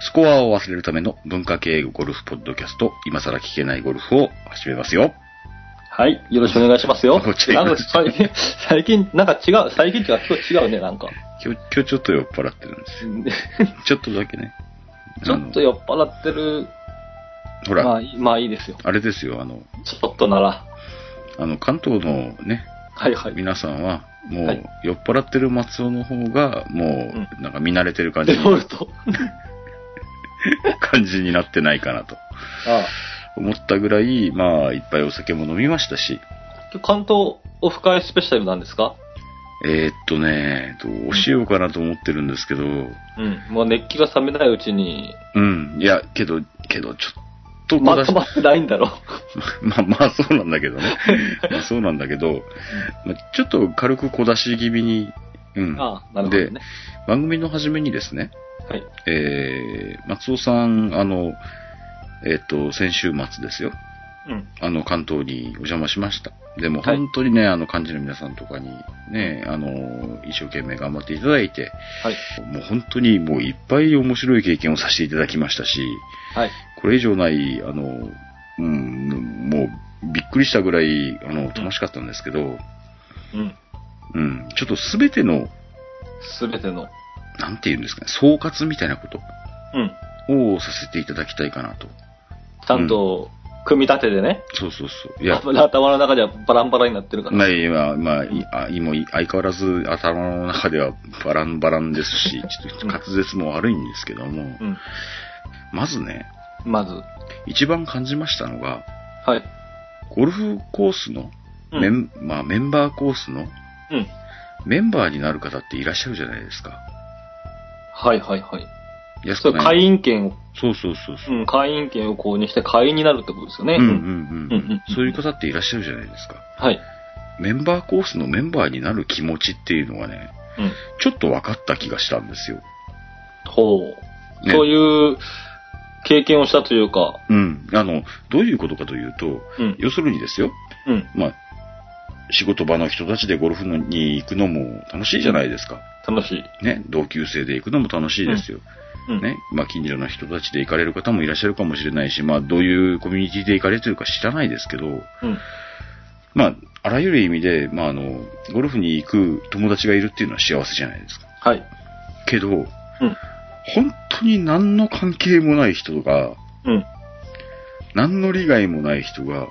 スコアを忘れるための文化系ゴルフポッドキャスト、今更聞けないゴルフを始めますよ。はい。よろしくお願いしますよ。なんか最近、なんか違う、最近違う、違うね、なんか。今日、今日ちょっと酔っ払ってるんですよ。ちょっとだけね。ちょっと酔っ払ってる、ほら、まあいい、まあいいですよ。あれですよ、あの、ちょっとなら。あの、関東のね、はいはい。皆さんは、もう、はい酔っ払ってる松尾の方が、もう、なんか見慣れてる感じデ、フォルト。感じになってないかなとあ思ったぐらい、まあ、いっぱいお酒も飲みましたし、あ。関東オフ会スペシャルなんですか？えーっとね、どうしようかなと思ってるんですけど、うん。もう熱気が冷めないうちに、うん、いや、けど、けど、ちょっと小出しまとまってないんだろ まあまあそうなんだけどね。まあそうなんだけど、まあ、ちょっと軽く小出し気味に、うん。ああ、なるほどでね。、番組の初めにですね、はい。えー、松尾さん、あの、えっ、と、先週末ですよ。うん。あの、関東にお邪魔しました。でもはい本当にね、あの、幹事の皆さんとかにね、あの、一生懸命頑張っていただいて、はい。もう本当にもういっぱい面白い経験をさせていただきましたし、はい。これ以上ない、あの、うん、もうびっくりしたぐらい、あの、楽しかったんですけど、うん。うん、ちょっとすべての、すべての。なんて言うんですかね、総括みたいなことうん。をさせていただきたいかなと。ちゃんと、組み立ててね。そうそうそう。いや、頭の中ではバランバラになってるから。まあ、今、まあ、今、相変わらず頭の中ではバランバランですし、ちょっと滑舌も悪いんですけども、うん。まずね、まず。一番感じましたのが、はい。ゴルフコースの、うんメンまあ、メンバーコースのうん。メンバーになる方っていらっしゃるじゃないですか。はいはいはい。安くない会員権を、そうそうそうそうう。ん、会員権を購入して会員になるってことですよね。うんうんうんうんうんそういう方っていらっしゃるじゃないですか。はい。メンバーコースのメンバーになる気持ちっていうのがね、うん。ちょっと分かった気がしたんですよ。ほう。ねそういう経験をしたというか、うん。あの、どういうことかというと、うん。要するにですよ、うん。まあ、仕事場の人たちでゴルフに行くのも楽しいじゃないですか。楽しい。ね、同級生で行くのも楽しいですよ。うん。ね、まあ近所の人たちで行かれる方もいらっしゃるかもしれないし、まあどういうコミュニティで行かれてるか知らないですけど、うん。まあ、あらゆる意味で、まああの、ゴルフに行く友達がいるっていうのは幸せじゃないですか。はい。けど、うん。本当に何の関係もない人が、うん。何の利害もない人が、うん。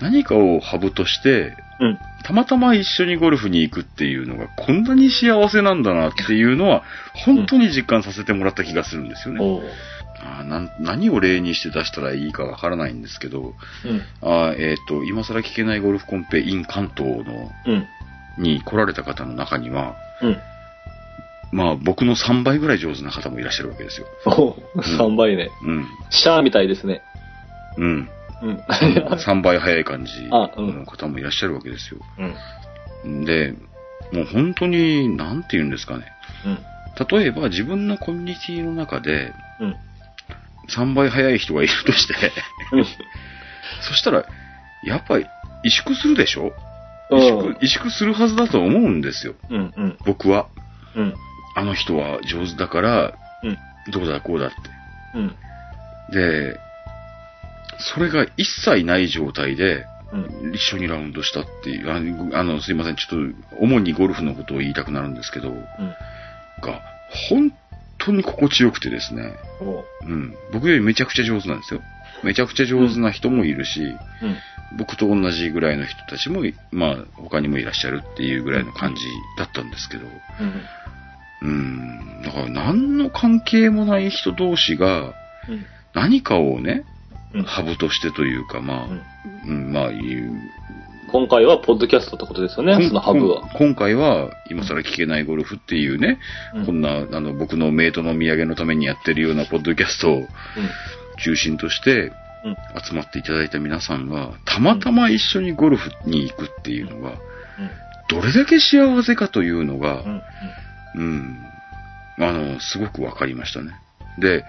何かをハブとして、うん。たまたま一緒にゴルフに行くっていうのがこんなに幸せなんだなっていうのは、本当に実感させてもらった気がするんですよね。おう。あーなん何を例にして出したらいいかわからないんですけど、うん。あーえっ、と、今更聞けないゴルフコンペ in 関東の、うん。に来られた方の中には、うん。まあ僕の3倍ぐらい上手な方もいらっしゃるわけですよ。おう。3倍ね。うん。シャーみたいですね。うん。うん。3倍早い感じの方もいらっしゃるわけですよ。うん。で、もう本当に、なんて言うんですかね。うん。例えば自分のコミュニティの中でうん。3倍早い人がいるとして、そしたら、やっぱり萎縮するでしょ？うん。萎縮萎縮するはずだと思うんですよ。うん。うん。僕は。うん。あの人は上手だから、うん。どうだこうだって。うん。で、それが一切ない状態で、うん。一緒にラウンドしたっていう、あの、すいません、ちょっと、主にゴルフのことを言いたくなるんですけど、うん。が、本当に心地よくてですね、おう。うん、僕よりめちゃくちゃ上手なんですよ。めちゃくちゃ上手な人もいるし、うん。僕と同じぐらいの人たちもい、まあ、他にもいらっしゃるっていうぐらいの感じだったんですけど、うん。うん、だから何の関係もない人同士が、うん。何かをね、うん。ハブとしてというか、まあ、うんうん、まあ、いう、今回はポッドキャストってことですよね、そのハブは。今回は、今更聞けないゴルフっていうね、うんこんな、あの、僕のメイトの土産のためにやってるようなポッドキャストをうん。中心としてうん。集まっていただいた皆さんが、たまたま一緒にゴルフに行くっていうのが、どれだけ幸せかというのがう、ん。うん。あの、すごくわかりましたね。で、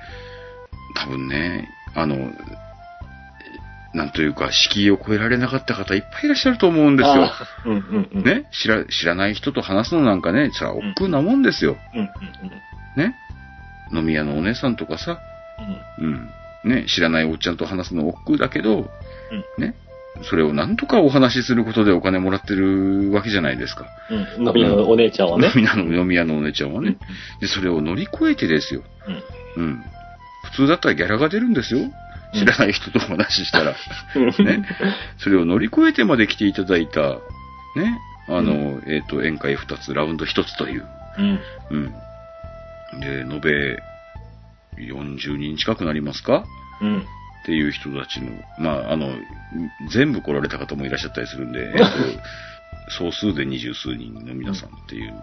多分ね、あの、なんというか、敷居を超えられなかった方いっぱいいらっしゃると思うんですよ。うんうんうん。。ね？知ら、知らない人と話すのなんかね、それは億劫なもんですよ。うんうんね？飲み屋のお姉さんとかさ、うん。うん。ね、知らないおっちゃんと話すの億劫だけど、うん。ね、それをなんとかお話しすることでお金もらってるわけじゃないですか。うん。飲み屋のお姉ちゃんはね。飲み屋の飲み屋のお姉ちゃんはね。で、それを乗り越えてですよ。うん。うん。普通だったらギャラが出るんですよ。知らない人とお話ししたら。うん。ね。それを乗り越えてまで来ていただいた、ね。あの、えっ、と、宴会2つ、ラウンド1つという。うん。うん。で、延べ40人近くなりますか？うん。っていう人たちの、まあ、あの、全部来られた方もいらっしゃったりするんで、えっと、総数で二十数人の皆さんっていう、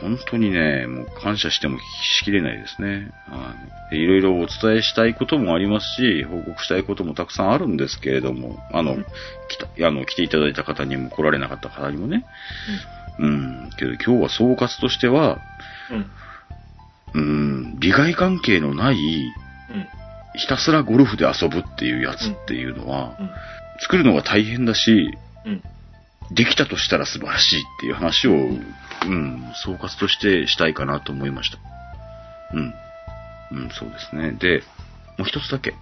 本当にね、もう感謝してもしきれないですね。はい。でいろいろお伝えしたいこともありますし、報告したいこともたくさんあるんですけれども、あの、来た、あの、来ていただいた方にも来られなかった方にもね、うん、けど今日は総括としては、うん。うん、利害関係のない、うん。ひたすらゴルフで遊ぶっていうやつっていうのは、うん。作るのが大変だし、うん。できたとしたら素晴らしいっていう話を、うん、総括としてしたいかなと思いました。うん。うん、そうですね。で、もう一つだけ。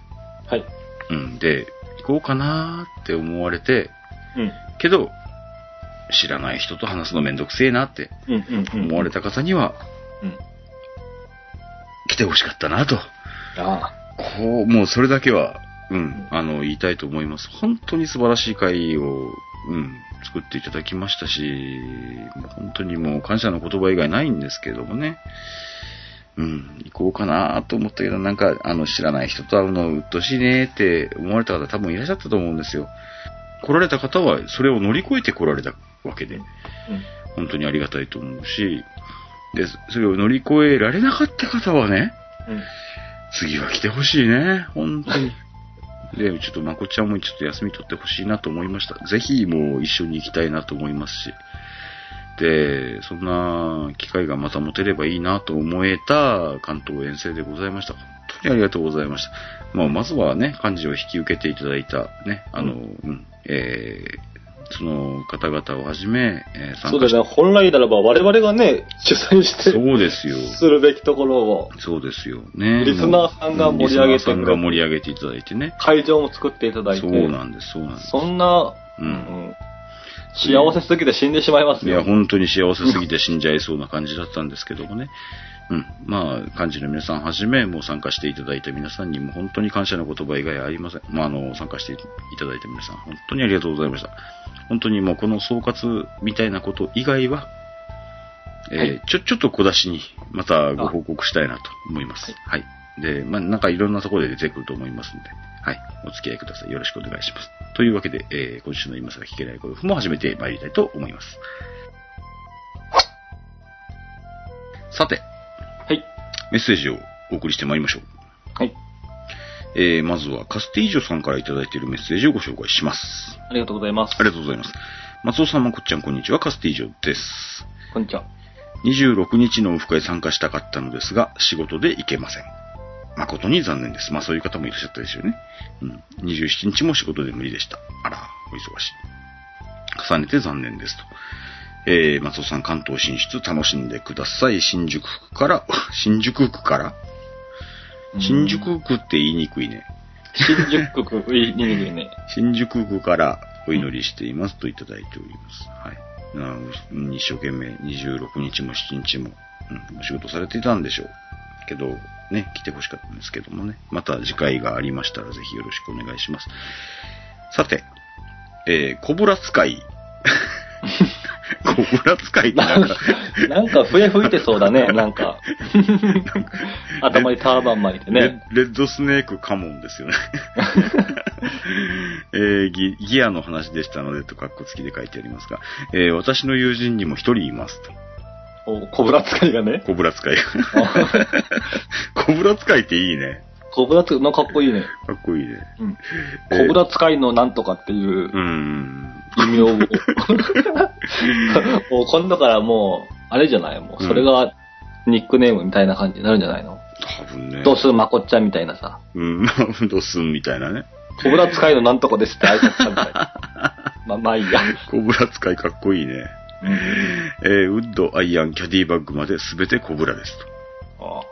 はい。うん、で、行こうかなーって思われて、うん。けど、知らない人と話すのめんどくせえなって。思われた方には、うん。来てほしかったなと。あこう、もうそれだけは、うん、あの、言いたいと思います。本当に素晴らしい会を、うん、作っていただきましたし、もう本当にもう感謝の言葉以外ないんですけれどもね。うん、行こうかなと思ったけど、なんか、あの、知らない人と会うのうっとうしいねって思われた方多分いらっしゃったと思うんですよ。来られた方は、それを乗り越えて来られたわけで、あ。うん。本当にありがたいと思うし、で、それを乗り越えられなかった方はね、うん。次は来てほしいね。本当に。で、ちょっとまこちゃんもちょっと休み取ってほしいなと思いました。ぜひもう一緒に行きたいなと思いますし。で、そんな機会がまた持てればいいなと思えた関東遠征でございました。本当にありがとうございました。まあ、まずはね、漢字を引き受けていただいたね、あの、うん、えー、その方々をはじめ、えーそうだね。本来ならば我々がね、主催してそうですよ。するべきところを、そうですよね。リスナーさんが盛り上げてリスナーさんが盛り上げていただいてね。会場も作っていただいて、そうなんです、そうなんです。そんな、う。うんん、幸せすぎて死んでしまいますよ。いや、本当に幸せすぎて死んじゃいそうな感じだったんですけどもね。うん。まあ、幹事の皆さんはじめ、もう参加していただいた皆さんにも本当に感謝の言葉以外ありません。まあ、あの、参加していただいた皆さん、本当にありがとうございました。本当にもうこの総括みたいなこと以外は、えーはいちょ、ちょっと小出しに、またご報告したいなと思います。はい。で、まあ、なんかいろんなところで出てくると思いますんで、はい。お付き合いください。よろしくお願いします。というわけで、えー今週の今更聞けないゴルフも始めてまいりたいと思います。さて、はい。メッセージをお送りしてまいりましょう。はい。えー、まずはカスティージョさんからいただいているメッセージをご紹介します。ありがとうございます。ありがとうございます。松尾さん、まこっちゃん、こんにちは。カスティージョです。こんにちは。26日のオフ会参加したかったのですが、仕事で行けません。誠に残念です。まあそういう方もいらっしゃったでしょうね。うん。27日も仕事で無理でした。あら、お忙しい。重ねて残念ですと。えー、松尾さん、関東進出楽しんでください。新宿区から、新宿区から新宿区って言いにくいね。新宿区、いい、ににね。新宿区からお祈りしていますといただいております。はい。うん一生懸命26日も7日も、うん、お仕事されていたんでしょう。けど、ね、来てほしかったんですけどもね。また次回がありましたらぜひよろしくお願いします。さて、えー、コブラ使い。コブラ使いってなんか、なんか笛吹いてそうだね、なんか。頭にターバン巻いてレね。レッドスネークカモンですよね。えーギ、ギアの話でしたのでとカッコ付きで書いてありますが、えー私の友人にも一人いますと。おコブラ使いがね。コブラ使い。コブラ使いっていいね。コブラ使い、のかっこいいね。かっこいいね。うん。えーコブラ使いのなんとかっていううん。異名を。もう今度からもう、あれじゃない？もう、それがニックネームみたいな感じになるんじゃないの？多分ね。どうする？まこっちゃんみたいなさ。うん、まあ、どうすんみたいなね。コブラ使いのなんとかですって挨拶したみたいな。まあ、まあいいや。コブラ使いかっこいいね。うん。えーウッド、アイアン、キャディバッグまで全てコブラですと。あ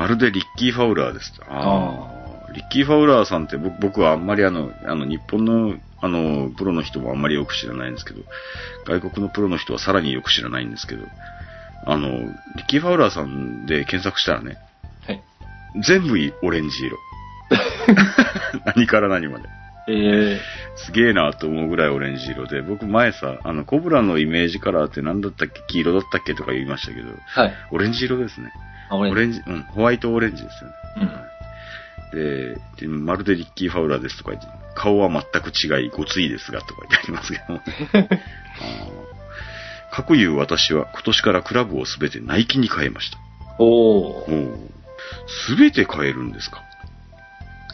まるでリッキー・ファウラーですと。ああ。リッキー・ファウラーさんって僕僕はあんまりあの、あの、日本の、あの、プロの人もあんまりよく知らないんですけど、外国のプロの人はさらによく知らないんですけど、あの、リッキー・ファウラーさんで検索したらね、はい。全部オレンジ色。何から何まで。ええすげえなと思うぐらいオレンジ色で、僕前さ、あの、コブラのイメージカラーって何だったっけ？黄色だったっけ？とか言いましたけど、はい。オレンジ色ですね。あ、俺オレンジ、うん、ホワイトオレンジですよね。うん。で、でまるでリッキー・ファウラーですとか言って、顔は全く違い、ごついですがとか言ってありますけども。かくいう私は今年からクラブをすべてナイキに変えました。おー。すべて変えるんですか？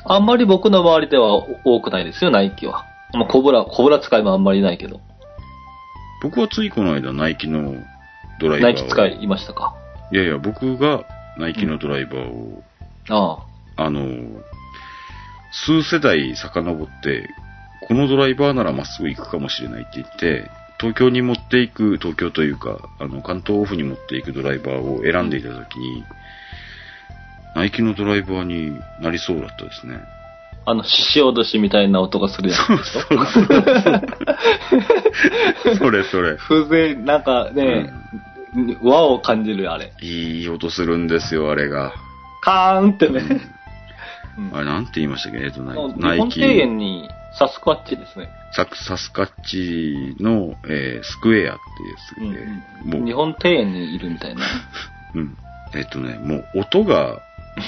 あんまり僕の周りでは多くないですよ、ナイキは。まあ、コブラ、コブラ使いもあんまりいないけど。僕はついこの間ナイキのドライバーをナイキ使いいましたか？いやいや、僕がナイキのドライバーを、ああ。あの、数世代遡って、このドライバーならまっすぐ行くかもしれないって言って、東京に持っていく、東京というか、あの、関東オフに持っていくドライバーを選んでいたときに、ナイキのドライバーになりそうだったですね。あの、獅子落としみたいな音がするやつでしょそれそれ。風情、なんかね、和を感じるよあれ。いい音するんですよ、あれが。カーンってね。あれ、なんて言いましたっけ？えっと、ナイ日ナイキ。本庭園にサスクワッチですね。サクサスカッチの、えースクエアっていうやつで、もう日本庭園にいるみたいな。うん。えっとね、もう音が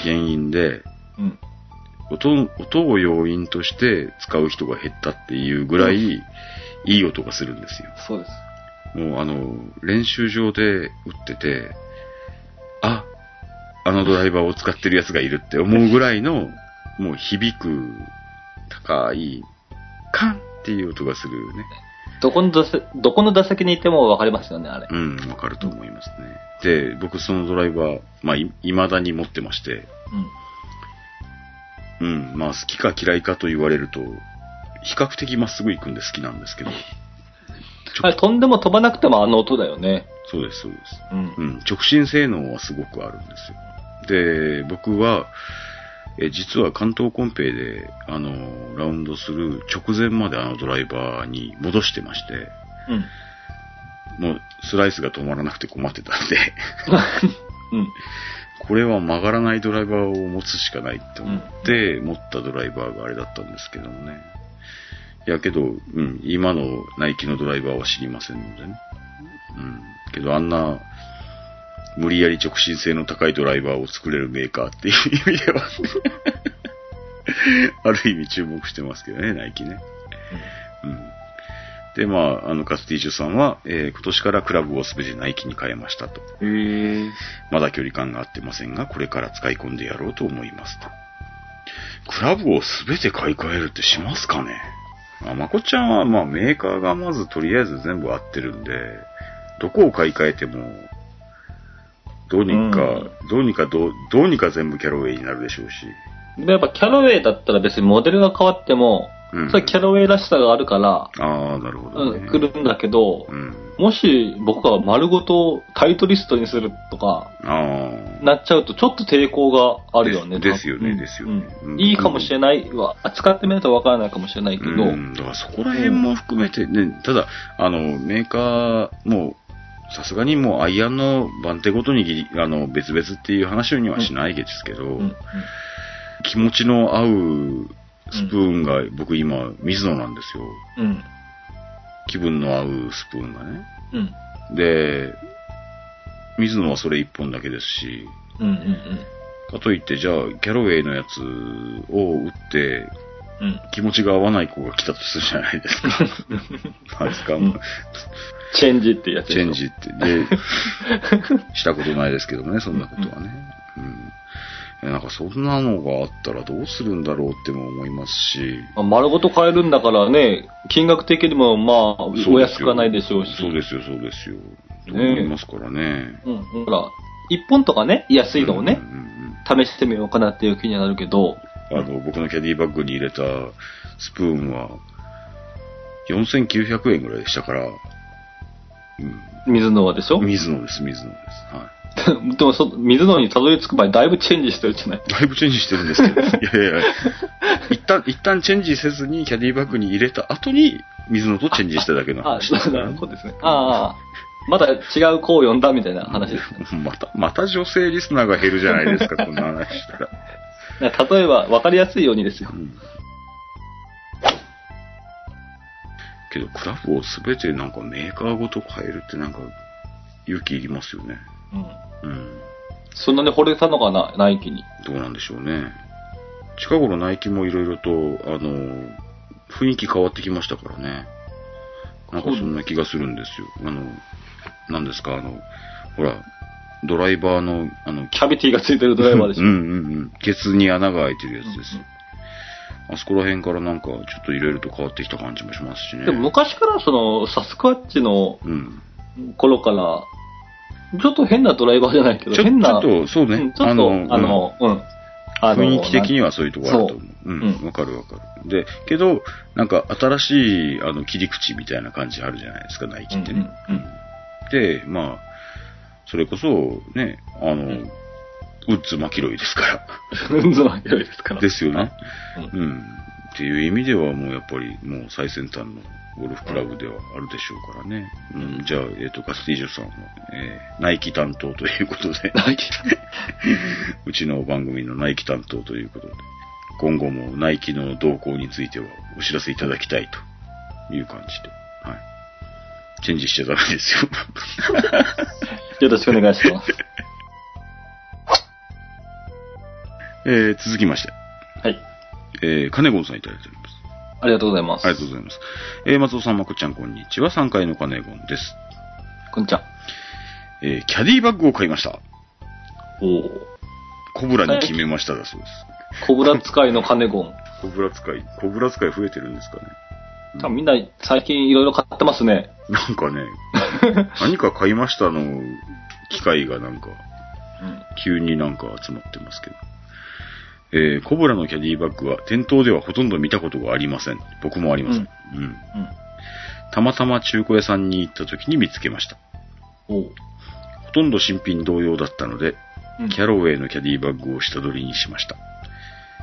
原因で、うん。音、音を要因として使う人が減ったっていうぐらい、いい音がするんですよ。そうです。もうあの、練習場で打ってて、あ、あのドライバーを使ってるやつがいるって思うぐらいの、もう響く、高い、カンっていう音がするね。どこの打席、どこの打席にいても分かりますよね、あれ。うん、わかると思いますね。で、僕そのドライバー、まあ、い未だに持ってまして、うん。うん、まあ好きか嫌いかと言われると、比較的まっすぐ行くんで好きなんですけど、あれ、飛んでも飛ばなくてもあの音だよね。そうです、そうです。うん。うん、直進性能はすごくあるんですよ。で、僕は、え実は関東コンペで、あの、ラウンドする直前まであのドライバーに戻してまして、うん。もうスライスが止まらなくて困ってたんで、うん。これは曲がらないドライバーを持つしかないって思って、持ったドライバーがあれだったんですけどもね。いやけど、うん、今のナイキのドライバーは知りませんのでね。うん。けどあんな、無理やり直進性の高いドライバーを作れるメーカーっていう意味では、ある意味注目してますけどね、ナイキね。うん。で、まあ、あの、カスティージュさんは、えー今年からクラブをすべてナイキに変えましたと。まだ距離感が合ってませんが、これから使い込んでやろうと思いますと。クラブをすべて買い替えるってしますかね？あ、まこちゃんは、まあメーカーがまずとりあえず全部合ってるんで、どこを買い替えても、どうにか、うんどうにかどう、どうにか全部キャロウェイになるでしょうし。でもやっぱキャロウェイだったら別にモデルが変わっても、うん。それキャロウェイらしさがあるから、ああ、なるほど、ね。うん、来るんだけど、うん。もし僕が丸ごとタイトリストにするとか、ああ。なっちゃうとちょっと抵抗があるよね。ですですよねうんですよねいいかもしれないは、扱ってみないとわからないかもしれないけど、うん、だからそこら辺も含めて、ね、ただ、あの、メーカーも、さすがにもうアイアンの番手ごとにぎりあの別々っていう話にはしないですけど、うんうん気持ちの合うスプーンが、僕今、水野なんですよ。うん。気分の合うスプーンがね。うん。で、水野はそれ一本だけですし、うん。うん。かといって、じゃあ、キャロウェイのやつを打って、うん。気持ちが合わない子が来たとするじゃないですか。なんですか、うんチェンジってやつチェンジって。で、したことないですけどね、そんなことはね。うん。いやなんかそんなのがあったらどうするんだろうっても思いますし。まあ丸ごと買えるんだからね、金額的にもまあ、お安くはないでしょうし。そうですよ、そうですよ。とね思いますからね。うん。ほら、1本とかね、安いのをね試してみようかなっていう気にはなるけど、あの、僕のキャディバッグに入れたスプーンは、4900円ぐらいでしたから、うん。水のはでしょ？水野です、水野です。はい。でもそ、水のにたどり着く前にだいぶチェンジしてるじゃない？だいぶチェンジしてるんですけど、いやいやいや、一旦、一旦チェンジせずにキャディバッグに入れた後に、水野とチェンジしただけのあ話ですねるほどですね。ああ、まだ違う子を呼んだみたいな話ですね。また、また女性リスナーが減るじゃないですか、こんな話したら。例えば、分かりやすいようにですよう。んけど、クラブをすべてなんかメーカーごと変えるってなんか、勇気いりますよね。うん。うん。そんなに惚れたのかな、ナイキに。どうなんでしょうね。近頃ナイキもいろいろと、あの、雰囲気変わってきましたからね。なんかそんな気がするんですよ。あの、なんですか、あの、ほら、ドライバーの、あの、キャビティがついてるドライバーでしょ。うんうんうん。ケツに穴が開いてるやつです。あそこら辺からなんか、ちょっといろいろと変わってきた感じもしますしね。でも昔からその、サスクワッチのうん。頃から、ちょっと変なドライバーじゃないけど、ちょ変な、ちょっと、そうね。うんちょっと、あの、うん。あの雰囲気的にはそういうところあると思う。そううん、うんわかるわかる。で、けど、なんか新しい、あの、切り口みたいな感じあるじゃないですか、ナイキってね。うんうんで、まあ、それこそ、ね、あの、んウッズ・マキロイですから。うん。ずま広いですから。ですよね。うんうん。っていう意味ではもうやっぱりもう最先端のゴルフクラブではあるでしょうからね。うん、じゃあ、えっ、と、ガスティージョさんは、えーナイキ担当ということで、ナイキ。うちの番組のナイキ担当ということで、今後もナイキの動向についてはお知らせいただきたいという感じで、はい。チェンジしちゃダメですよ。よろしくお願いします。えー続きまして、はい。えー、金ゴンさんいただいております。ありがとうございます。ありがとうございます。えー松尾さん、まこちゃん、こんにちは。3階の金ゴンです。こんにちは。えーキャディバッグを買いました。おお。コブラに決めましただそうです。コブラ使いのカネゴン。コブラ使い、コブラ使い増えてるんですかね。多分みんな最近いろいろ買ってますね。なんかね、何か買いましたの機会がなんか、うん。急になんか集まってますけど。えーコブラのキャディバッグは店頭ではほとんど見たことがありません。僕もありません。うん。うん。たまたま中古屋さんに行った時に見つけました。おう。ほとんど新品同様だったので、うんキャロウェイのキャディバッグを下取りにしました。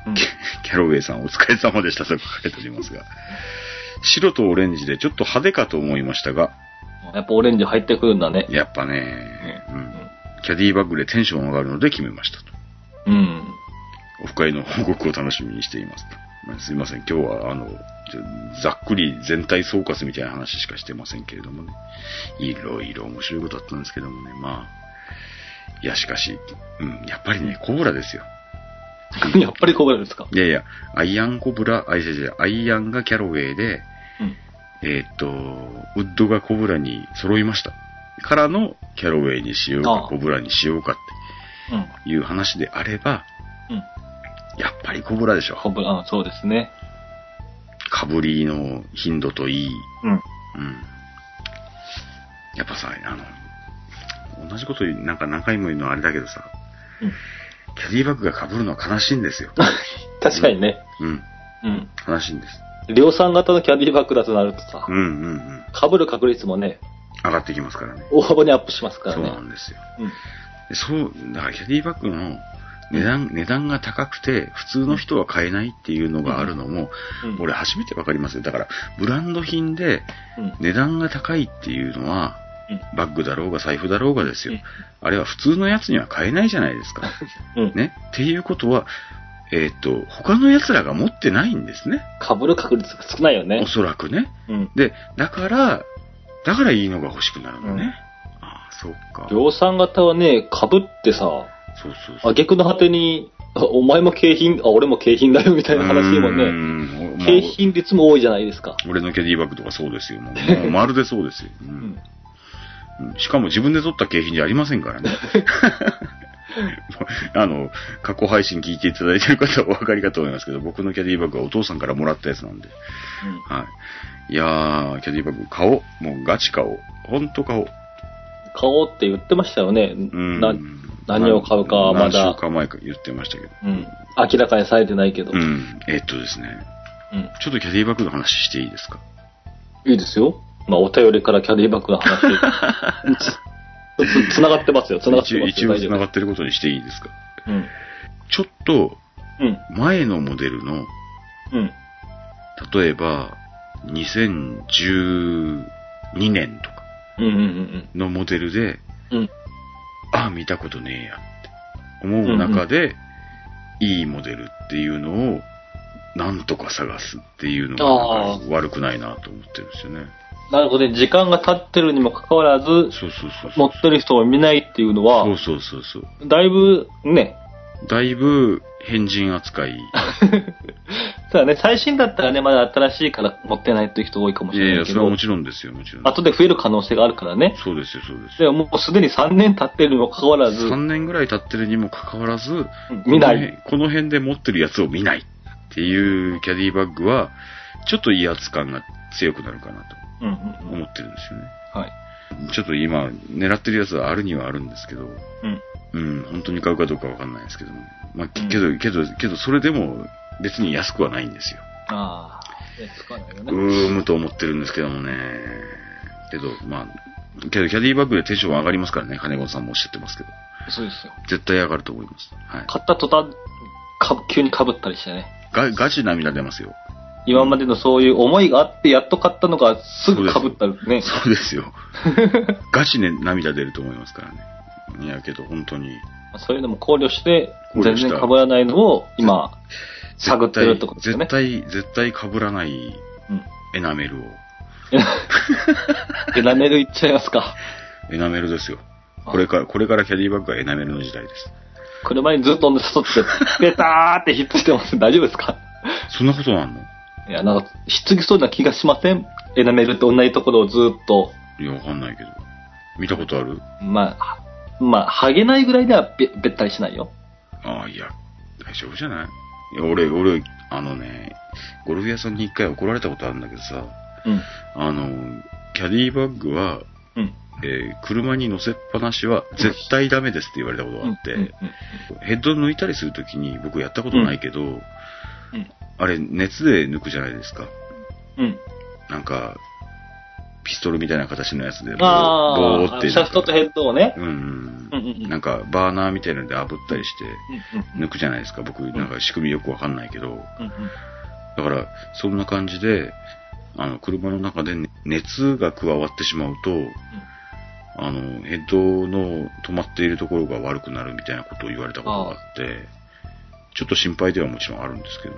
うんキャロウェイさんお疲れ様でしたと書かれておりますが、白とオレンジでちょっと派手かと思いましたが、やっぱオレンジ入ってくるんだね。やっぱね、うん、キャディバッグでテンション上がるので決めましたと。うん。オフ会の報告を楽しみにしていますすいません、今日はあの、ざっくり全体総括みたいな話しかしてませんけれどもね。いろいろ面白いことあったんですけどもね、まあ。いや、しかし、うん、やっぱりね、コブラですよ。やっぱりコブラですか？いやいや、アイアンコブラ、あ、いやいや、アイアンがキャロウェイで、うん。えーっと、ウッドがコブラに揃いました。からのキャロウェイにしようかコブラにしようかうん。っていう話であれば、うん。やっぱりコブラでしょ。コブラ、あそうですね。かぶりの頻度といい。うん。うん。やっぱさ、あの、同じことなんか何回も言うのはあれだけどさ、うん。キャディバッグが被るのは悲しいんですよ。確かにね。うん。うん。悲しいんです。量産型のキャディバッグだとなるとさうん、うんうん。被る確率もね、上がってきますからね。大幅にアップしますからそうね。なんですよ。うん。でそう、だからキャディバッグの値段、値段が高くて、普通の人は買えないっていうのがあるのも、うん俺初めてわかりますよ。だから、ブランド品でうん。値段が高いっていうのは、うんバッグだろうが財布だろうがですよ。うんあれは普通のやつには買えないじゃないですか。うん。ね。っていうことは、えーっと、他の奴らが持ってないんですね。被る確率が少ないよねお。そらくね。うん。で、だから、だからいいのが欲しくなるのね。ああ、そっか。量産型はね、被ってさ、そうそうそう。挙句の果てに、あお前も景品、あ、俺も景品だよみたいな話にもうね、んまあ景品率も多いじゃないですか。俺のキャディバッグとかそうですよ。もう もうまるでそうですよ、ううんん。うんしかも自分で取った景品じゃありませんからね。あの、過去配信聞いていただいている方はお分かりかと思いますけど、僕のキャディバッグはお父さんからもらったやつなんで。はい。いやー、キャディバッグ買おう。もうガチ買おう。ほんと買おう。買おうって言ってましたよね。うん。な何を買うかはま何だ週、間前か言ってましたけど。うん。明らかにされてないけど。うん。えっとですね。うん。ちょっとキャディバッグの話していいですか？いいですよ。まあ、お便りからキャディバッグの話。つ、つながってますよ。つながってますよ。一応大丈夫繋がってることにしていいですか？うん。ちょっとうん。前のモデルの、うん。例えば、2012年とかのモデルで、うん。ああ、見たことねえやって思う中で、いいモデルっていうのを、なんとか探すっていうのが悪くないなと思ってるんですよね。なるほどね。時間が経ってるにもかかわらず、そうそうそうそう。持ってる人を見ないっていうのはそ、うそうそうそう。だいぶね、だいぶ変人扱い。そうだね、最新だったらね、まだ新しいから持ってないっていう人多いかもしいやいや、れないけどそれはも、ちろんですよ、もちろん。後で増える可能性があるからね。そうですよ、そうですよ。でももうすでに3年経ってるにもかかわらず、3年ぐらい経ってるにもかかわらず、見ない。この辺で持ってるやつを見ないっていうキャディバッグは、ちょっと威圧感が強くなるかなと。思ってるんですよね。はい。ちょっと今、狙ってるやつはあるにはあるんですけど、うん。うん、本当に買うかどうかわかんないですけども。まあ、うんけど、けど、けど、それでも別に安くはないんですよ。ああ。ね使わないようね。ーむと思ってるんですけどもね。けど、まあ、けど、キャディバッグでテンション上がりますからね、金子さんもおっしゃってますけど。そうですよ。絶対上がると思います。はい。買った途端、か急に被ったりしてね。がガチ涙出ますよ。今までのそういう思いがあって、やっと買ったのがすぐ被ったりね。そうですよ。ガチね、涙出ると思いますからね。いや、けど本当に。そういうのも考慮して、全然被らないのを今、探ってるってことですよね。絶対、絶対被らないうん。エナメルを。エナメルいっちゃいますか。エナメルですよ。これから、これからキャディバッグはエナメルの時代です。車にずっと乗せとって、ペターってひっついてます。大丈夫ですか？そんなことなんの？いや、なんか、ひっつきそうな気がしません？エナメルって同じところをずっと、いや、わかんないけど。見たことある？まあ、はまあ、剥げないぐらいではべべったりしないよ。ああ、いや、大丈夫じゃない？俺、俺、あのね、ゴルフ屋さんに一回怒られたことあるんだけどさ、うん。あの、キャディバッグは、うん。えー車に乗せっぱなしは絶対ダメですって言われたことがあって、うんうんヘッド抜いたりするときに僕やったことないけど、うんあれ熱で抜くじゃないですか。うん。なんか、ピストルみたいな形のやつで、ボー。ってシャフトとヘッドをね。うんなんかバーナーみたいなので炙ったりしてうん抜くじゃないですか。僕なんか仕組みよくわかんないけど、だからそんな感じで、あの車の中で熱が加わってしまうと、あの、ヘッドの止まっているところが悪くなるみたいなことを言われたことがあって、ちょっと心配ではもちろんあるんですけど、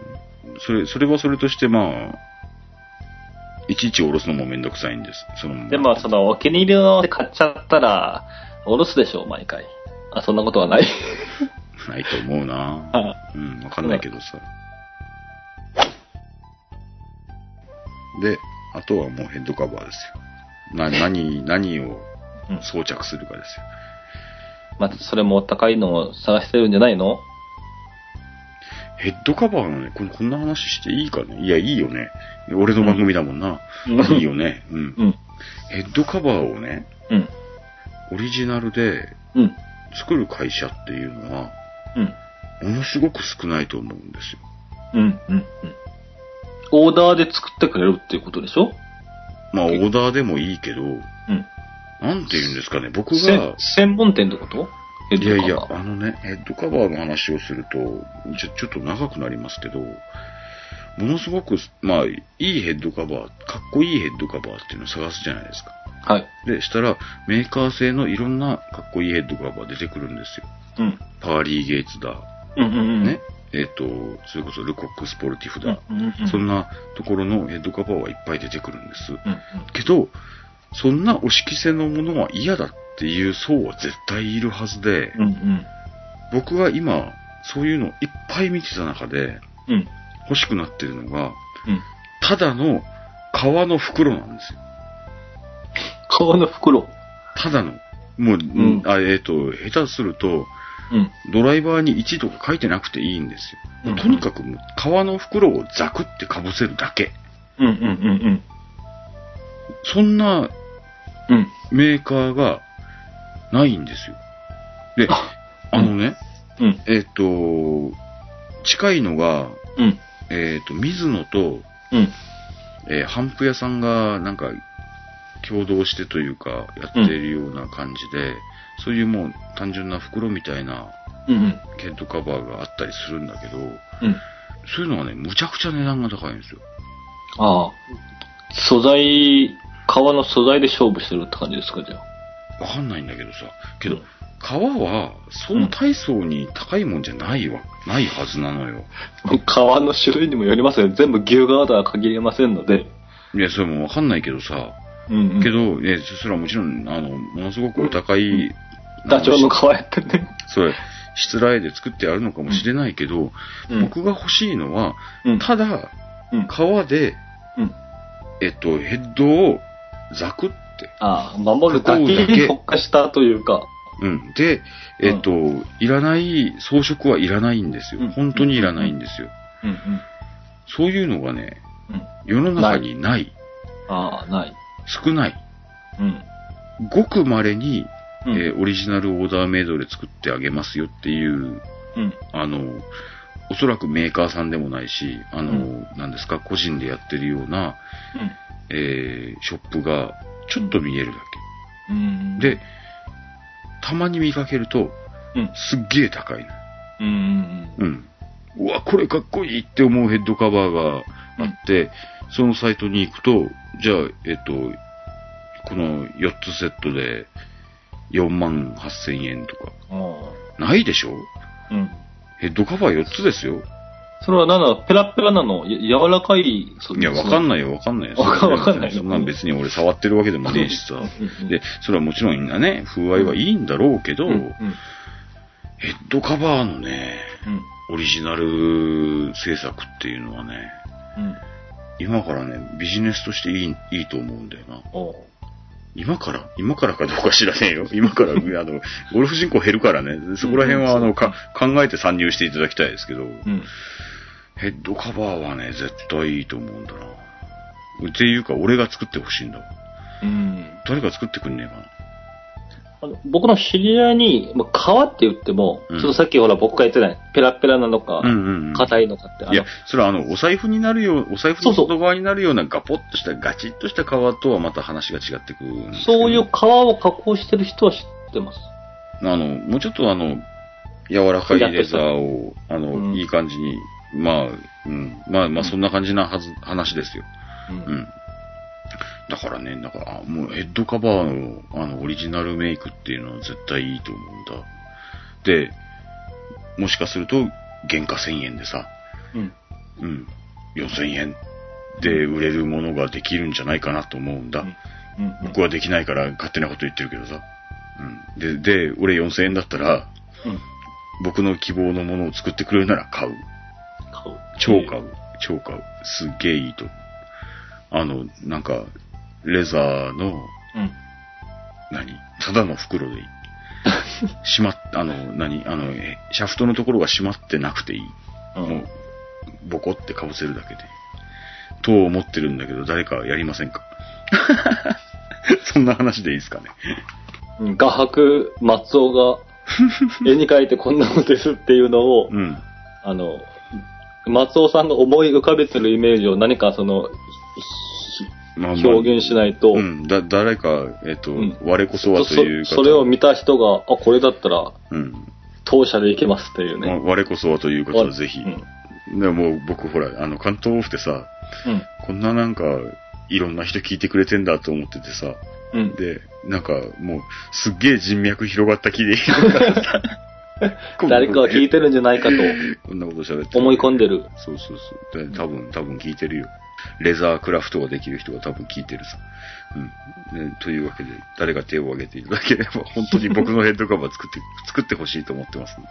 それ、それはそれとしてまあ、いちいち下ろすのもめんどくさいんです。そのでも、その、お気に入りので買っちゃったら、おろすでしょう、毎回。あ、そんなことはない。ないと思うなあうん、わかんないけどさ。で、あとはもうヘッドカバーですよ。な、何、何をうん装着するかですよ。また、それもお高いのを探してるんじゃないの？ヘッドカバーのね、これこんな話していいかね？いや、いいよね。俺の番組だもんな。うんいいよね。うん。うん。ヘッドカバーをね、うん。オリジナルでうん。作る会社っていうのは、うん。ものすごく少ないと思うんですよ。うん。うん。うん。オーダーで作ってくれるっていうことでしょ？まあ、オーダーでもいいけど、うん。なんて言うんですかね、僕せが、専門店ってこと？いやいやあのね、ヘッドカバーの話をすると、ちょ、ちょっと長くなりますけど、ものすごく、まあ、いいヘッドカバー、かっこいいヘッドカバーっていうのを探すじゃないですか。はい。で、したら、メーカー製のいろんなかっこいいヘッドカバー出てくるんですよ。うん。パーリー・ゲイツだ。うんうんうん。ね。えっ、と、それこそルコック・スポルティフうんだ。うんうん。そんなところのヘッドカバーはいっぱい出てくるんです。うんうん。けど、そんな押し着せのものは嫌だっていう層は絶対いるはずで、うんうん。僕が今、そういうのいっぱい見てた中でうん。欲しくなってるのが、うん。ただの革の袋なんですよ。革の袋。ただの。もう、んあえっ、と、下手すると、うん。ドライバーに1とか書いてなくていいんですよ。とにかくもう革の袋をザクって被せるだけ。うんうんうんそんなうん。うん。メーカーがないんですよ。で、あのね、うん。えっ、と、近いのが、うん。えっ、と、水野と、うん。えー、帆布屋さんが、なんか、共同してというか、やってるような感じで、そういうもう単純な袋みたいなうん。うん。ヘッドカバーがあったりするんだけど、うん。そういうのがね、むちゃくちゃ値段が高いんですよ。ああ。素材、革の素材で勝負してるって感じですか、じゃあ。わかんないんだけどさ。けど、うん革は、そう大層に高いもんじゃないわ。ないはずなのよ。革の種類にもよりますよ。全部牛革とは限りませんので。いや、それもわかんないけどさ。うん、うん。けど、ね、それはもちろん、あの、ものすごくお高い、ダチョウの革やってね。それ、しつらえで作ってあるのかもしれないけど、うん。僕が欲しいのは、うん。ただ、うん。革で、うん。えっと、ヘッドをザクって、ああ、守るだけに特化したというか。うん。で、えっと、いらない、装飾はいらないんですよ。うん本当にいらないんですよ。うんうん。そういうのがね、うん。世の中にない。ああ、ない。少ない。うん。ごく稀に、うん。えーオリジナルオーダーメイドで作ってあげますよっていう、うん。あの、おそらくメーカーさんでもないし、あの、うんなんですか、個人でやってるような、うん。えーショップがちょっと見えるだうん。け。で、たまに見かけると、うん。すっげえ高いの。うんうんうわ、これかっこいいって思うヘッドカバーがあって、そのサイトに行くと、じゃあ、えっと、この4つセットで4万8千円とか。ないでしょ？あ。うん。ヘッドカバー4つですよ。それは何なのペラペラなの？や柔らかい、そいや、わかんい。ないよ、わかんないよ。わかわかんないよそんなん別に俺触ってるわけでもねえしさで、それはもちろんね、風合いはいいんだろうけど、うん。うん。ヘッドカバーのね、うん。オリジナル制作っていうのはね、うん。今からね、ビジネスとしていい、いいと思うんだよな。今から？今からかどうか知らねえよ。今から、あの、ゴルフ人口減るからね、そこら辺は、あの、か、考えて参入していただきたいですけど、うん。ヘッドカバーはね、絶対いいと思うんだな。っていうか、俺が作ってほしいんだわ。うん。誰か作ってくんねえかな。あの僕の知り合いに、まあ、革って言っても、うんちょっとさっきほら僕が言ってない、ペラペラなのか、うんうんうん。硬いのかって、いや、それはあの、お財布になるよう、お財布の外側になるようなガポッとした、ガチッとした革とはまた話が違ってくるんですけどそういう革を加工してる人は知ってます。あの、もうちょっとあの、柔らかいレザーを、あの、うんいい感じに、まあ、うん、まあまあそんな感じなはず、話ですよ。うんうん。だからね、なんか、あもうヘッドカバーの、あの、オリジナルメイクっていうのは絶対いいと思うんだ。で、もしかすると、原価1000円でさ、うん。うん、4000円で売れるものができるんじゃないかなと思うんだ。うん。うん。僕はできないから勝手なこと言ってるけどさ。うん。で、で、俺4000円だったら、うん。僕の希望のものを作ってくれるなら買う。買う。超買う。超買う。すっげえいいと。あの、なんか、レザーの、うん。何？ただの袋でいい。しまっ、あの、何？あの、えシャフトのところが閉まってなくていい。うん。もう、ボコって被せるだけで。と思ってるんだけど、誰かやりませんか？そんな話でいいですかね？うん画伯、松尾が、絵に描いてこんなのですっていうのを、うん。あの、松尾さんが思い浮かべてるイメージを何かその、まあまあ表現しないと、うん。だ、誰か、えっと、うん我こそはという方。そそれを見た人が、あ、これだったら、うん。当社でいけますっていうまあね。我こそはという方はぜひ。うん。でもう僕ほら、あの、関東オフってさ、うん。こんななんか、いろんな人聞いてくれてんだと思っててさ、うん。で、なんかもう、すっげえ人脈広がった気で 誰かが聞いてるんじゃないかとこんなこと喋って思い込んでる。そうそうそう。で多分、多分聞いてるよ。レザークラフトができる人が多分聞いてるさ。うん。ね、というわけで、誰か手を挙げていただければ、本当に僕のヘッドカバー作って、作ってほしいと思ってますので、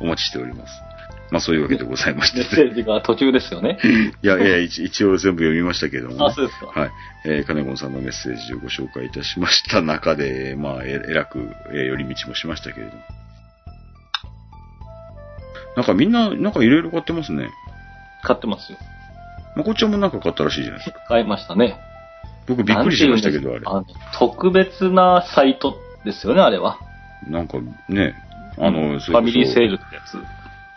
お待ちしております。まあそういうわけでございましメッセて。ージが途中ですよね。いやいや、一一応全部読みましたけども、あ、そうですか。はい。えー、金子さんのメッセージをご紹介いたしました中で、まあ、ええらく、えー寄り道もしましたけれども。なんかみんな、なんかいろいろ買ってますね。買ってますよ。まこっちゃんもなんか買ったらしいじゃないですか。買いましたね。僕びっくりしましたけど、あれ。特別なサイトですよね、あれは。なんかね、あの、そファミリーセール。ルってやつ。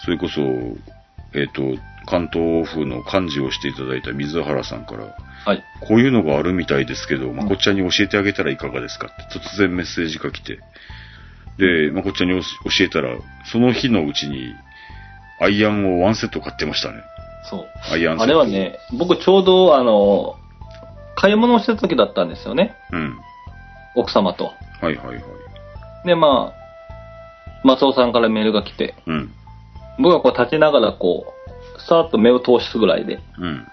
それこそ、えっ、と、関東風の漢字をしていただいた水原さんから、はい。こういうのがあるみたいですけど、まこっちゃんに教えてあげたらいかがですかって突然メッセージが来て、で、まこっちゃんに教えたら、その日のうちに、アイアンをワンセット買ってましたね。そう。アイアンセット。あれは。ね、僕ちょうど、あの、買い物をしてた時だったんですよね。うん。奥様と。はいはいはい。で、まあ、松尾さんからメールが来て、うん。僕はこう立ちながらこう、さーっと目を通すぐらいで、うん。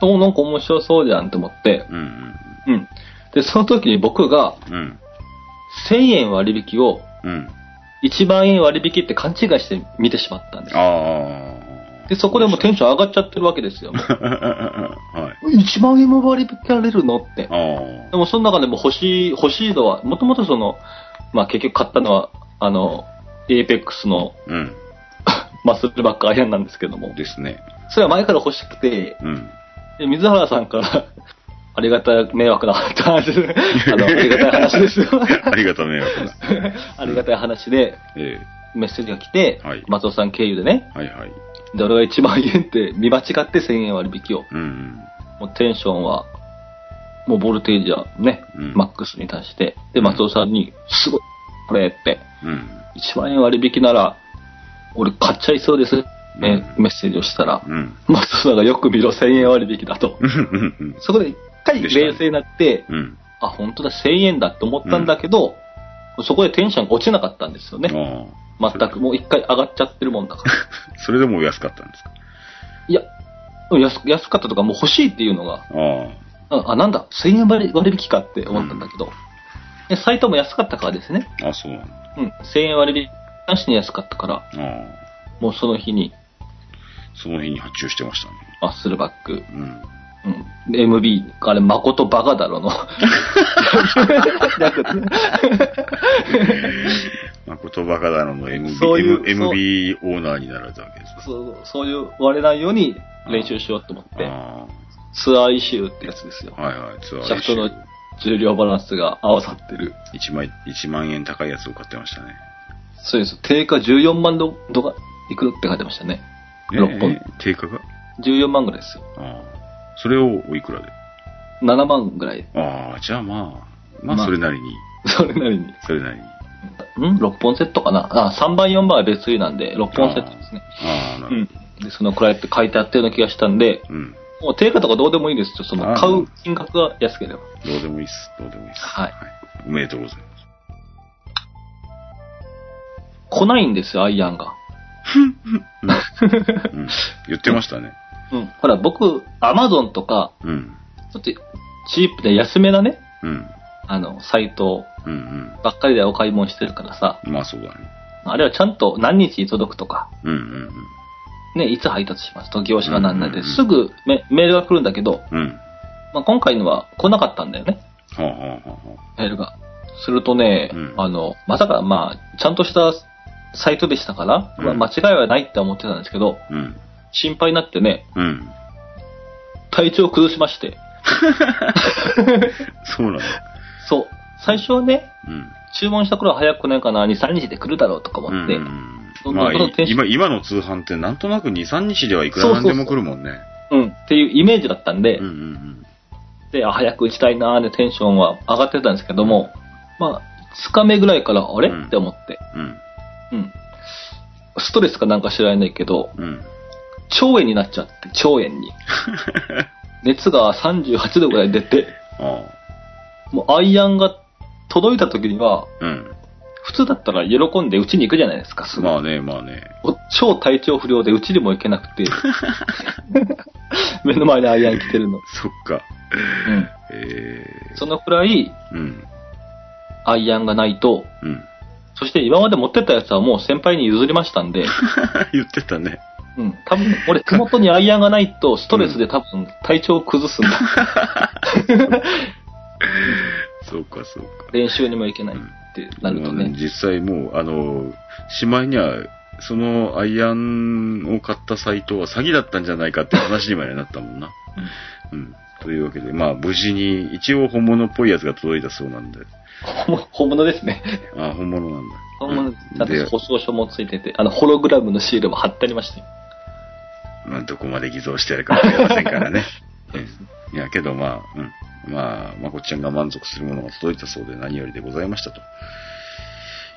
おなんか面白そうじゃんと思って、うん。うん。で、その時に僕がうん。うん。1000円割引をうん。1万円割引って勘違いして見てしまったんです。ああ。で、そこでもうテンション上がっちゃってるわけですよ。はい。1万円も割引られるのって。でもその中でも欲しい、欲しいのは、もともとその、まあ結局買ったのは、あの、エーペックスのうん。マッスルバックアイアンなんですけども、ですね。それは前から欲しくて、うん。で水原さんから、ありがたい迷惑な話で、あの、ありがたい話ですよ。ありがた迷惑な。ありがたい話で、えメッセージが来て、はい松尾さん経由でね、えはいはい。で、俺が1万円って見間違って1000円割引を、うん。もうテンションは、もうボルテージはね、うんマックスに達して、で、松尾さんに、すごい、これって、うん。1万円割引なら、俺買っちゃいそうです、ねうんメッセージをしたら、うん。松尾さんがよく見ろ1000円割引だと。そこで一回でしたね冷静になって、うん。あ、本当だ、1000円だって思ったんだけど、そこでテンションが落ちなかったんですよね。全く、もう一回上がっちゃってるもんだから。それでも安かったんですか？いや、安安かったとか、もう欲しいっていうのが、ああ、あなんだ、1000円割割引かって思ったんだけど、でサイトも安かったからですね。あ。あ、そうなんだ。うん、1000円割引なしに安かったから。もうその日に、その日に発注してましたね。マッスルバック、うん。うん、で MB、あれ、誠バカだろの。誠バカだろの MB、そういう MB オーナーになられたわけですかそうそういう割れないように練習しようと思って、あツアーイシューってやつですよ。あ。はいはい。ツアーシャフトの重量バランスが合わさってる。1万、1万円高いやつを買ってましたね。そうです。定価14万度とか、いくらって書いてましたね。6本え。定価が？14万ぐらいですよ。ああ。それをおいくらで？7万ぐらい。ああ、じゃあまあ、ままああ それなりに、それなりに。それなりに。ん ?6 本セットかな？あ、3番4番は別売なんで、6本セットですね。ああ、なるうん。で、そのくらいって書いてあったような気がしたんで、ほど。うん。もう定価とかどうでもいいですよ。その買う金額が安ければ。どうでもいいっす。どうでもいいっす。はいおめでとうございます。来ないんですよ、アイアンが。うん。言ってましたね。うん。ほら、僕、アマゾンとか、うん。ちょっとチープで安めなね、うん。あの、サイトうんばっかりでお買い物してるからさ、うん。まあそうだね。あれはちゃんと何日に届くとか、うんうんね、いつ配達しますと業種が何なんで、うんうんうんすぐメメールが来るんだけど、うん。うん。まあ、今回のは来なかったんだよね、はあはあはあはメールが。するとね、うんあの、まさか、まあ、ちゃんとしたサイトでしたから、うんまあ間違いはないって思ってたんですけど、あ。うん。心配になってね、うん。体調を崩しまして、そうなんだ。そう、最初はね、うん。注文した頃は早く来ないかな、2、3日で来るだろうとか思って、うんどうんんまあ、今、今の通販ってなんとなく2、3日ではいくらなんでも来るもんね。うん、っていうイメージだったんで、うんうんで、あ早く打ちたいなーでテンションは上がってたんですけども、まあ、2日目ぐらいから、あれ、うんって思って、うん。うん。ストレスかなんか知らないけど、うん。うん。腸炎になっちゃって、腸炎に。熱が38度ぐらい出て、あもうアイアンが届いた時には、あ。うん。普通だったら喜んでうちに行くじゃないですか、すぐ。まあね、まあね。お超体調不良でうちにも行けなくて、目の前にアイアン来てるの。そっか。うん。えそのくらい、ー。うん。アイアンがないと、うん。そして今まで持ってたやつはもう先輩に譲りましたんで、言ってたね。うん、多分俺手元にアイアンがないとストレスで多分体調を崩すんだ。そうか、そうか。練習にも行けないってなるとね。実際もう、あの、しまいには、そのアイアンを買ったサイトは詐欺だったんじゃないかって話にまでなったもんな。うん。というわけで、まあ無事に、一応本物っぽいやつが届いたそうなんで、本物ですね。あ、本物なんだ。本物。ちゃん保証書もついてて、あの、ホログラムのシールも貼ってありましたよ。まあ、どこまで偽造してやるかわかりませんからね。いや、けどまあ、うん。まあ、まこっちゃんが満足するものが届いたそうで何よりでございましたと。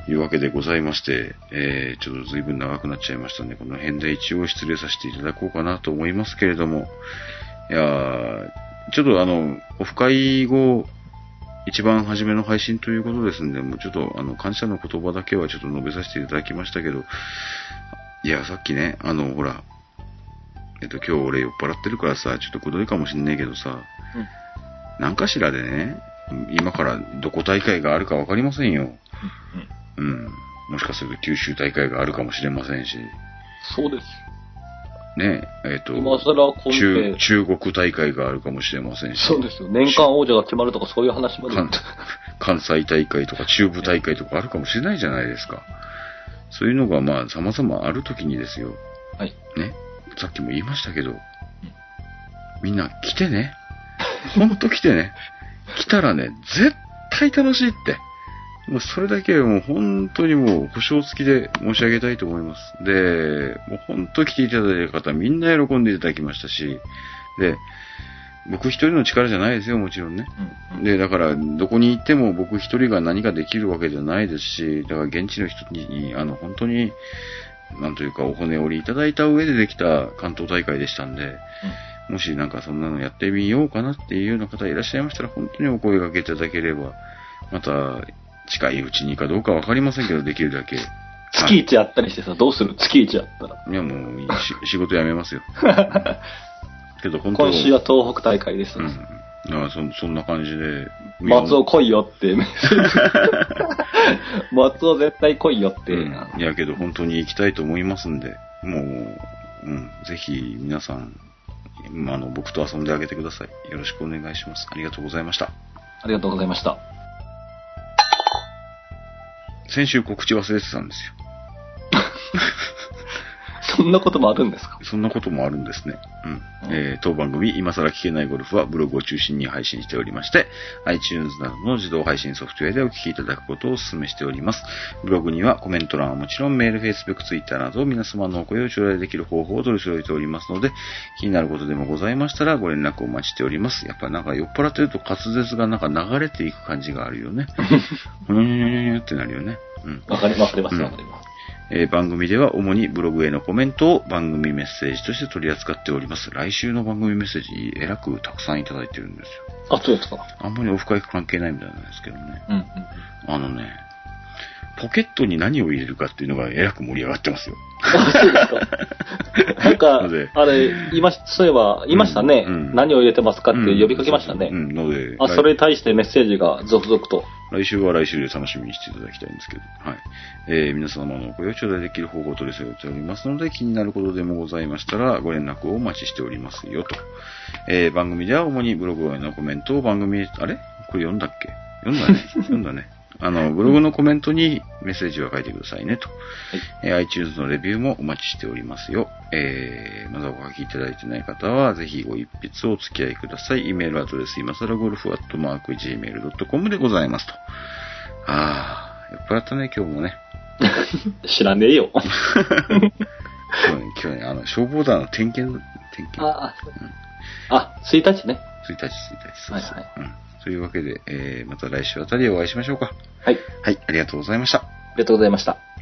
いうわけでございまして、えー、ちょっと随分長くなっちゃいましたんで、この辺で一応失礼させていただこうかなと思いますけれども、いやーちょっとあの、オフ会後、一番初めの配信ということですんで、もうちょっとあの、感謝の言葉だけはちょっと述べさせていただきましたけど、いや、さっきね、あの、ほら、えっと、今日俺酔っ払ってるからさ、ちょっとくどいかもしんないけどさ、なんかしらでね、今からどこ大会があるかわかりませんよ。うん。もしかすると九州大会があるかもしれませんし、そうです。ね、えっと、今更中、ペ、中国大会があるかもしれませんし、そうですよ。年間王者が決まるとかそういう話まで。関関西大会とか中部大会とかあるかもしれないじゃないですか。そういうのがまあ様々あるときにですよ。はい。ね。さっきも言いましたけど、みんな来てね。ほんと来てね。来たらね、絶対楽しいって。もうそれだけもう本当にもう保証付きで申し上げたいと思います。で、もう本当来ていただいた方みんな喜んでいただきましたし、で、僕一人の力じゃないですよ、もちろんね。で、だから、どこに行っても僕一人が何かできるわけじゃないですし、だから現地の人に、あの、本当に、なんというか、お骨折りいただいた上でできた関東大会でしたんで、もしなんかそんなのやってみようかなっていうような方いらっしゃいましたら、本当にお声掛けいただければ、また、近いうちにかどうかわかりませんけど、できるだけ。月一やったりしてさ、どうする？月一やったら。いや、もう仕事辞めますよ。けど、本当今週は東北大会です。うん。そ、そんな感じで。松尾来いよって。松尾絶対来いよって。うん、いやけど本当に行きたいと思いますんで、もう、うん、ぜひ皆さん、まああの、僕と遊んであげてください。よろしくお願いします。ありがとうございました。ありがとうございました。先週告知忘れてたんですよ。そんなこともあるんですか？そんなこともあるんですね。うん。えー当番組、今更聞けないゴルフはブログを中心に配信しておりまして、iTunes などの自動配信ソフトウェアでお聞きいただくことをお勧めしております。ブログにはコメント欄はもちろんメール、Facebook、Twitter など皆様のお声を頂戴できる方法を取り揃えておりますので、気になることでもございましたらご連絡をお待ちしております。やっぱなんか酔っ払ってると滑舌がなんか流れていく感じがあるよね。ふにゃにゃにゃにゃってなるよね。うん。わかりわかります、うんわかります。えー番組では主にブログへのコメントを番組メッセージとして取り扱っております。来週の番組メッセージ、えらくたくさんいただいてるんですよ。あ、そうですか。あんまりオフ会関係ないみたいなんですけどね。うんうん。あのね、ポケットに何を入れるかっていうのがえらく盛り上がってますよ。あ、そうですか。なんかあれ、言いまし、そういえば、言いましたね、うんうん何を入れてますかって呼びかけましたね。うん、うんので、あ、それに対してメッセージが続々と。来週は来週で楽しみにしていただきたいんですけど、はい。えー皆様のお声を頂戴できる方法を取り添えておりますので、気になることでもございましたら、ご連絡をお待ちしておりますよ、と。えー番組では主にブログへのコメントを番組、あれ？これ読んだっけ？読んだね。読んだね。あの、ブログのコメントにメッセージを書いてくださいね、と。えー iTunes のレビューもお待ちしておりますよ。えーまだお書きいただいてない方は、ぜひご一筆お付き合いください。イメールアドレス、今更ゴルフアットマーク Gmail.com でございますと。あー、酔っ払ったね、今日もね。知らねえよ。今日ね、今日ね、あの、消防団の点検、点検。あ、あ、1日ね。1日、1日、そうそう。はいはいうん。というわけで、えー、また来週あたりお会いしましょうか。はい。はい、ありがとうございました。ありがとうございました。